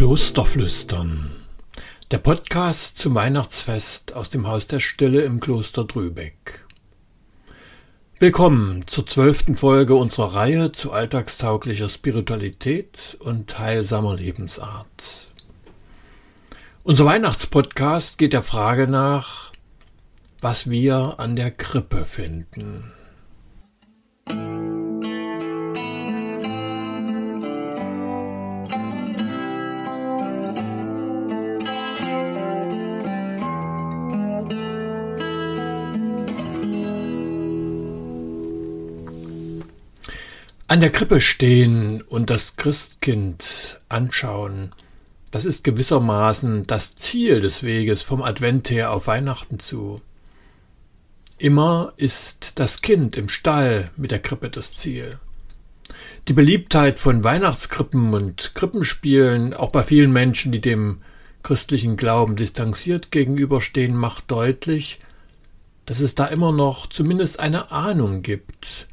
Klosterflüstern. Der Podcast zum Weihnachtsfest aus dem Haus der Stille im Kloster Drübeck. Willkommen zur zwölften Folge unserer Reihe zu alltagstauglicher Spiritualität und heilsamer Lebensart. Unser Weihnachtspodcast geht der Frage nach, was wir an der Krippe finden. An der Krippe stehen und das Christkind anschauen, das ist gewissermaßen das Ziel des Weges vom Advent her auf Weihnachten zu. Immer ist das Kind im Stall mit der Krippe das Ziel. Die Beliebtheit von Weihnachtskrippen und Krippenspielen, auch bei vielen Menschen, die dem christlichen Glauben distanziert gegenüberstehen, macht deutlich, dass es da immer noch zumindest eine Ahnung gibt,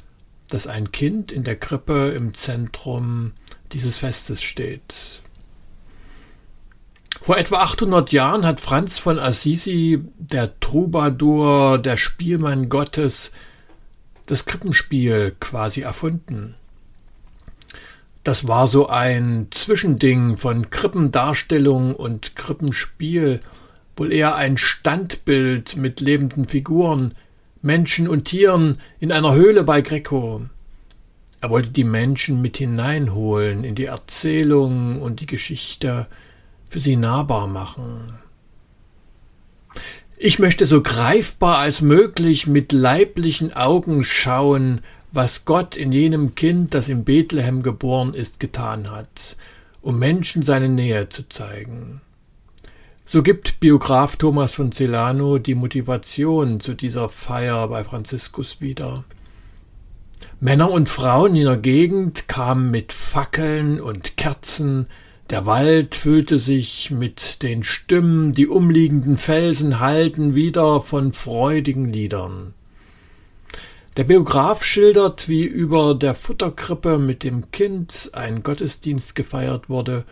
dass ein Kind in der Krippe im Zentrum dieses Festes steht. Vor etwa 800 Jahren hat Franz von Assisi, der Troubadour, der Spielmann Gottes, das Krippenspiel quasi erfunden. Das war so ein Zwischending von Krippendarstellung und Krippenspiel, wohl eher ein Standbild mit lebenden Figuren, Menschen und Tieren in einer Höhle bei Greco. Er wollte die Menschen mit hineinholen in die Erzählung und die Geschichte, für sie nahbar machen. Ich möchte so greifbar als möglich mit leiblichen Augen schauen, was Gott in jenem Kind, das in Bethlehem geboren ist, getan hat, um Menschen seine Nähe zu zeigen. So gibt Biograf Thomas von Celano die Motivation zu dieser Feier bei Franziskus wieder. Männer und Frauen in der Gegend kamen mit Fackeln und Kerzen, der Wald füllte sich mit den Stimmen, die umliegenden Felsen hallten wieder von freudigen Liedern. Der Biograf schildert, wie über der Futterkrippe mit dem Kind ein Gottesdienst gefeiert wurde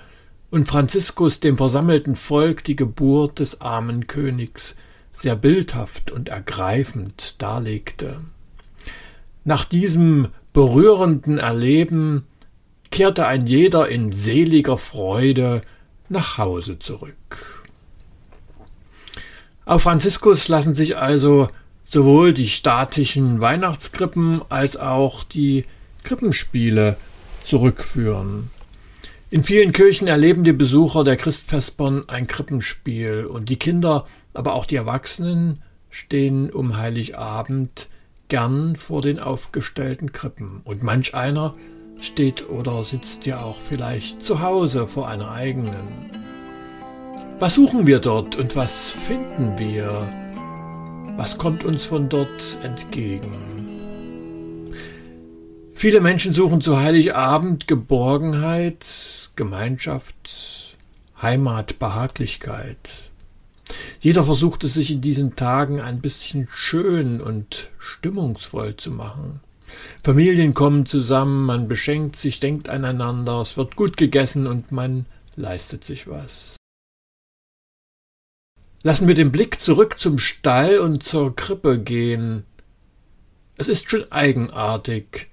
und Franziskus dem versammelten Volk die Geburt des armen Königs sehr bildhaft und ergreifend darlegte. Nach diesem berührenden Erleben kehrte ein jeder in seliger Freude nach Hause zurück. Auf Franziskus lassen sich also sowohl die statischen Weihnachtskrippen als auch die Krippenspiele zurückführen. In vielen Kirchen erleben die Besucher der Christfestborn ein Krippenspiel und die Kinder, aber auch die Erwachsenen stehen um Heiligabend gern vor den aufgestellten Krippen und manch einer steht oder sitzt ja auch vielleicht zu Hause vor einer eigenen. Was suchen wir dort und was finden wir? Was kommt uns von dort entgegen? Viele Menschen suchen zu Heiligabend Geborgenheit, Gemeinschaft, Heimat, Behaglichkeit. Jeder versucht es sich in diesen Tagen ein bisschen schön und stimmungsvoll zu machen. Familien kommen zusammen, man beschenkt sich, denkt aneinander, es wird gut gegessen und man leistet sich was. Lassen wir den Blick zurück zum Stall und zur Krippe gehen. Es ist schon eigenartig.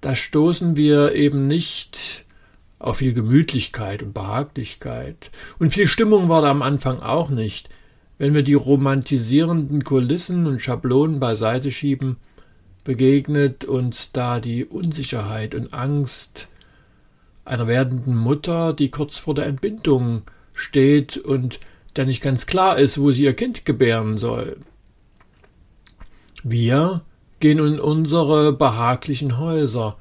Da stoßen wir eben nicht auch viel Gemütlichkeit und Behaglichkeit. Und viel Stimmung war da am Anfang auch nicht. Wenn wir die romantisierenden Kulissen und Schablonen beiseite schieben, begegnet uns da die Unsicherheit und Angst einer werdenden Mutter, die kurz vor der Entbindung steht und der nicht ganz klar ist, wo sie ihr Kind gebären soll. Wir gehen in unsere behaglichen Häuser.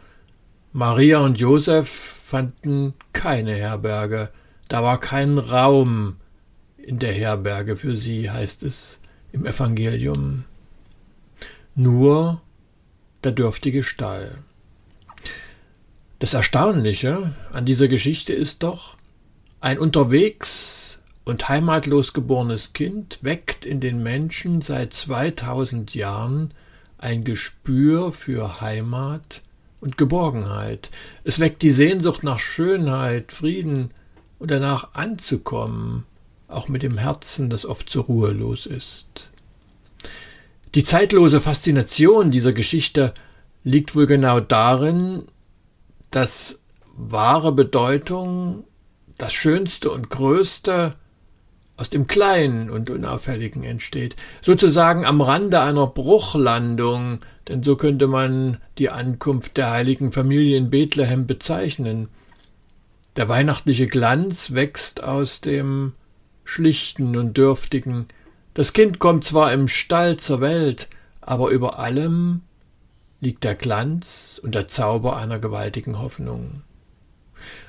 Maria und Josef fanden keine Herberge, da war kein Raum in der Herberge für sie, heißt es im Evangelium. Nur der dürftige Stall. Das Erstaunliche an dieser Geschichte ist doch, ein unterwegs und heimatlos geborenes Kind weckt in den Menschen seit 2000 Jahren ein Gespür für Heimat und Geborgenheit. Es weckt die Sehnsucht nach Schönheit, Frieden und danach anzukommen, auch mit dem Herzen, das oft so ruhelos ist. Die zeitlose Faszination dieser Geschichte liegt wohl genau darin, dass wahre Bedeutung, das Schönste und Größte aus dem Kleinen und Unauffälligen entsteht, sozusagen am Rande einer Bruchlandung, denn so könnte man die Ankunft der heiligen Familie in Bethlehem bezeichnen. Der weihnachtliche Glanz wächst aus dem Schlichten und Dürftigen. Das Kind kommt zwar im Stall zur Welt, aber über allem liegt der Glanz und der Zauber einer gewaltigen Hoffnung.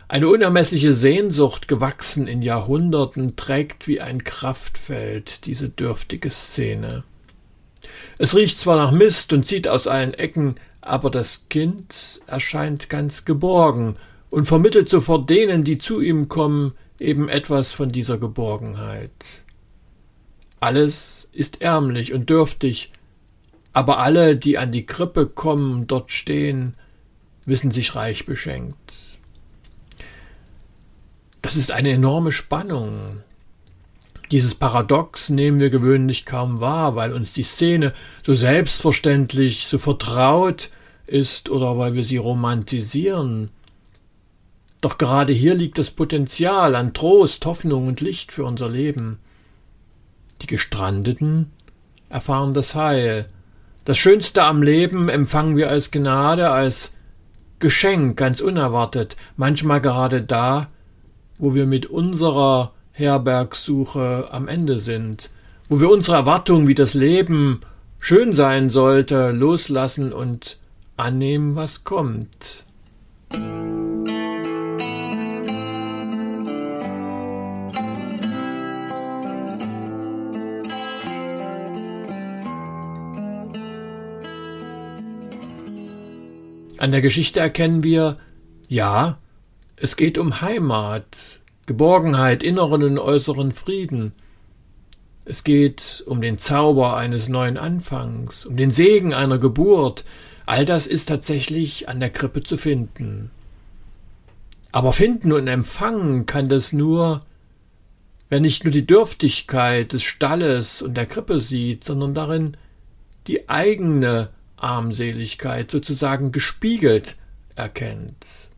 Eine unermessliche Sehnsucht, gewachsen in Jahrhunderten, trägt wie ein Kraftfeld diese dürftige Szene. Es riecht zwar nach Mist und zieht aus allen Ecken, aber das Kind erscheint ganz geborgen und vermittelt sofort denen, die zu ihm kommen, eben etwas von dieser Geborgenheit. Alles ist ärmlich und dürftig, aber alle, die an die Krippe kommen, dort stehen, wissen sich reich beschenkt. Das ist eine enorme Spannung. Dieses Paradox nehmen wir gewöhnlich kaum wahr, weil uns die Szene so selbstverständlich, so vertraut ist oder weil wir sie romantisieren. Doch gerade hier liegt das Potenzial an Trost, Hoffnung und Licht für unser Leben. Die Gestrandeten erfahren das Heil. Das Schönste am Leben empfangen wir als Gnade, als Geschenk, ganz unerwartet, manchmal gerade da, wo wir mit unserer Herbergsuche am Ende sind, wo wir unsere Erwartung, wie das Leben schön sein sollte, loslassen und annehmen, was kommt. An der Geschichte erkennen wir, ja, es geht um Heimat, Geborgenheit, inneren und äußeren Frieden. Es geht um den Zauber eines neuen Anfangs, um den Segen einer Geburt. All das ist tatsächlich an der Krippe zu finden. Aber finden und empfangen kann das nur, wer nicht nur die Dürftigkeit des Stalles und der Krippe sieht, sondern darin die eigene Armseligkeit sozusagen gespiegelt erkennt.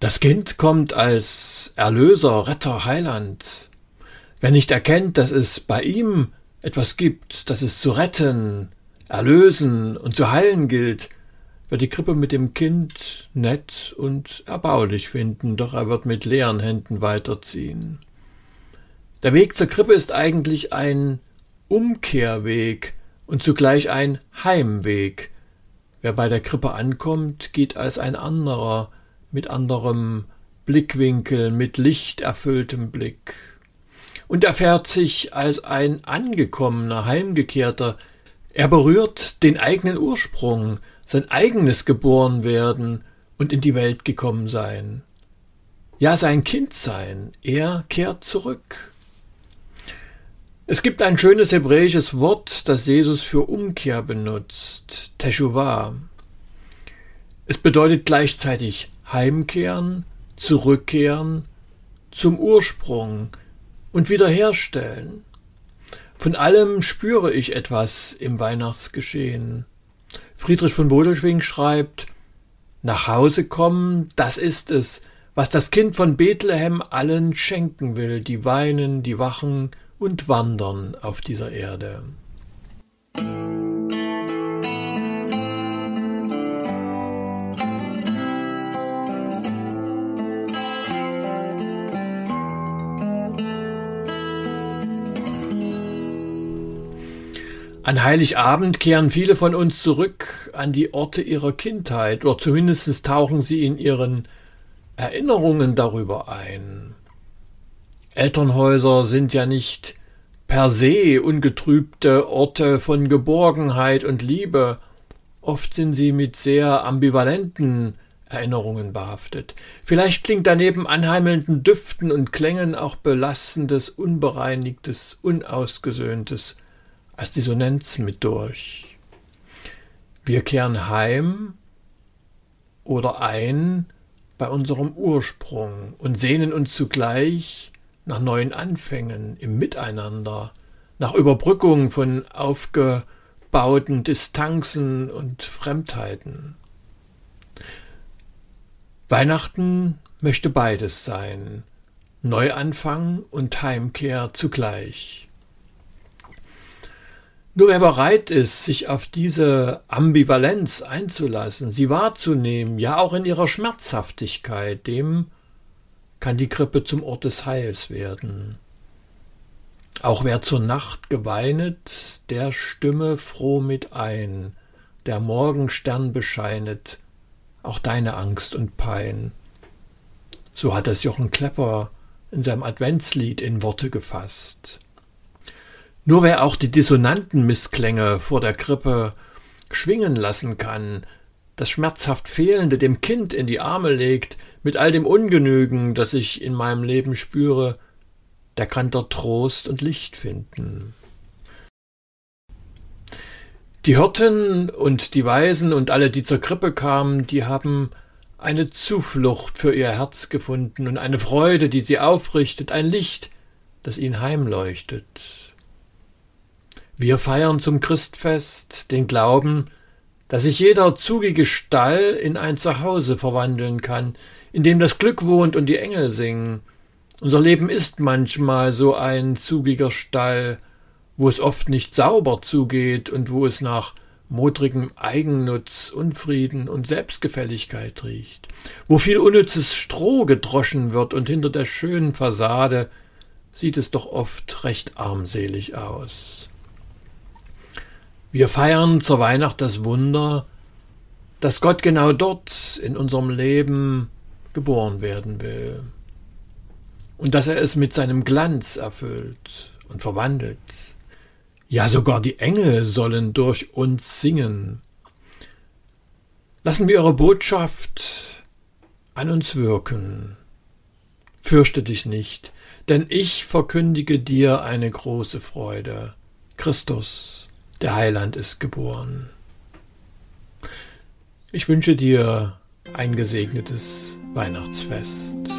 Das Kind kommt als Erlöser, Retter, Heiland. Wer nicht erkennt, dass es bei ihm etwas gibt, das es zu retten, erlösen und zu heilen gilt, wird die Krippe mit dem Kind nett und erbaulich finden, doch er wird mit leeren Händen weiterziehen. Der Weg zur Krippe ist eigentlich ein Umkehrweg und zugleich ein Heimweg. Wer bei der Krippe ankommt, geht als ein anderer, mit anderem Blickwinkel, mit lichterfülltem Blick und erfährt sich als ein angekommener, heimgekehrter. Er berührt den eigenen Ursprung, sein eigenes Geborenwerden und in die Welt gekommen sein. Ja, sein Kind sein. Er kehrt zurück. Es gibt ein schönes hebräisches Wort, das Jesus für Umkehr benutzt, Teshuvah. Es bedeutet gleichzeitig heimkehren, zurückkehren zum Ursprung und wiederherstellen. Von allem spüre ich etwas im Weihnachtsgeschehen. Friedrich von Bodelschwing schreibt, nach Hause kommen, das ist es, was das Kind von Bethlehem allen schenken will, die weinen, die wachen und wandern auf dieser Erde. An Heiligabend kehren viele von uns zurück an die Orte ihrer Kindheit, oder zumindest tauchen sie in ihren Erinnerungen darüber ein. Elternhäuser sind ja nicht per se ungetrübte Orte von Geborgenheit und Liebe, oft sind sie mit sehr ambivalenten Erinnerungen behaftet. Vielleicht klingt daneben anheimelnden Düften und Klängen auch belastendes, unbereinigtes, unausgesöhntes als Dissonanz mit durch. Wir kehren heim oder ein bei unserem Ursprung und sehnen uns zugleich nach neuen Anfängen im Miteinander, nach Überbrückung von aufgebauten Distanzen und Fremdheiten. Weihnachten möchte beides sein, Neuanfang und Heimkehr zugleich. Nur wer bereit ist, sich auf diese Ambivalenz einzulassen, sie wahrzunehmen, ja auch in ihrer Schmerzhaftigkeit, dem kann die Krippe zum Ort des Heils werden. Auch wer zur Nacht geweinet, der stimme froh mit ein, der Morgenstern bescheinet, auch deine Angst und Pein. So hat es Jochen Klepper in seinem Adventslied in Worte gefasst. Nur wer auch die dissonanten Missklänge vor der Krippe schwingen lassen kann, das schmerzhaft Fehlende dem Kind in die Arme legt, mit all dem Ungenügen, das ich in meinem Leben spüre, der kann dort Trost und Licht finden. Die Hirten und die Weisen und alle, die zur Krippe kamen, die haben eine Zuflucht für ihr Herz gefunden und eine Freude, die sie aufrichtet, ein Licht, das ihnen heimleuchtet. Wir feiern zum Christfest den Glauben, dass sich jeder zugige Stall in ein Zuhause verwandeln kann, in dem das Glück wohnt und die Engel singen. Unser Leben ist manchmal so ein zugiger Stall, wo es oft nicht sauber zugeht und wo es nach modrigem Eigennutz, Unfrieden und Selbstgefälligkeit riecht, wo viel unnützes Stroh gedroschen wird und hinter der schönen Fassade sieht es doch oft recht armselig aus. Wir feiern zur Weihnacht das Wunder, dass Gott genau dort in unserem Leben geboren werden will und dass er es mit seinem Glanz erfüllt und verwandelt. Ja, sogar die Engel sollen durch uns singen. Lassen wir ihre Botschaft an uns wirken. Fürchte dich nicht, denn ich verkündige dir eine große Freude. Christus, der Heiland, ist geboren. Ich wünsche dir ein gesegnetes Weihnachtsfest.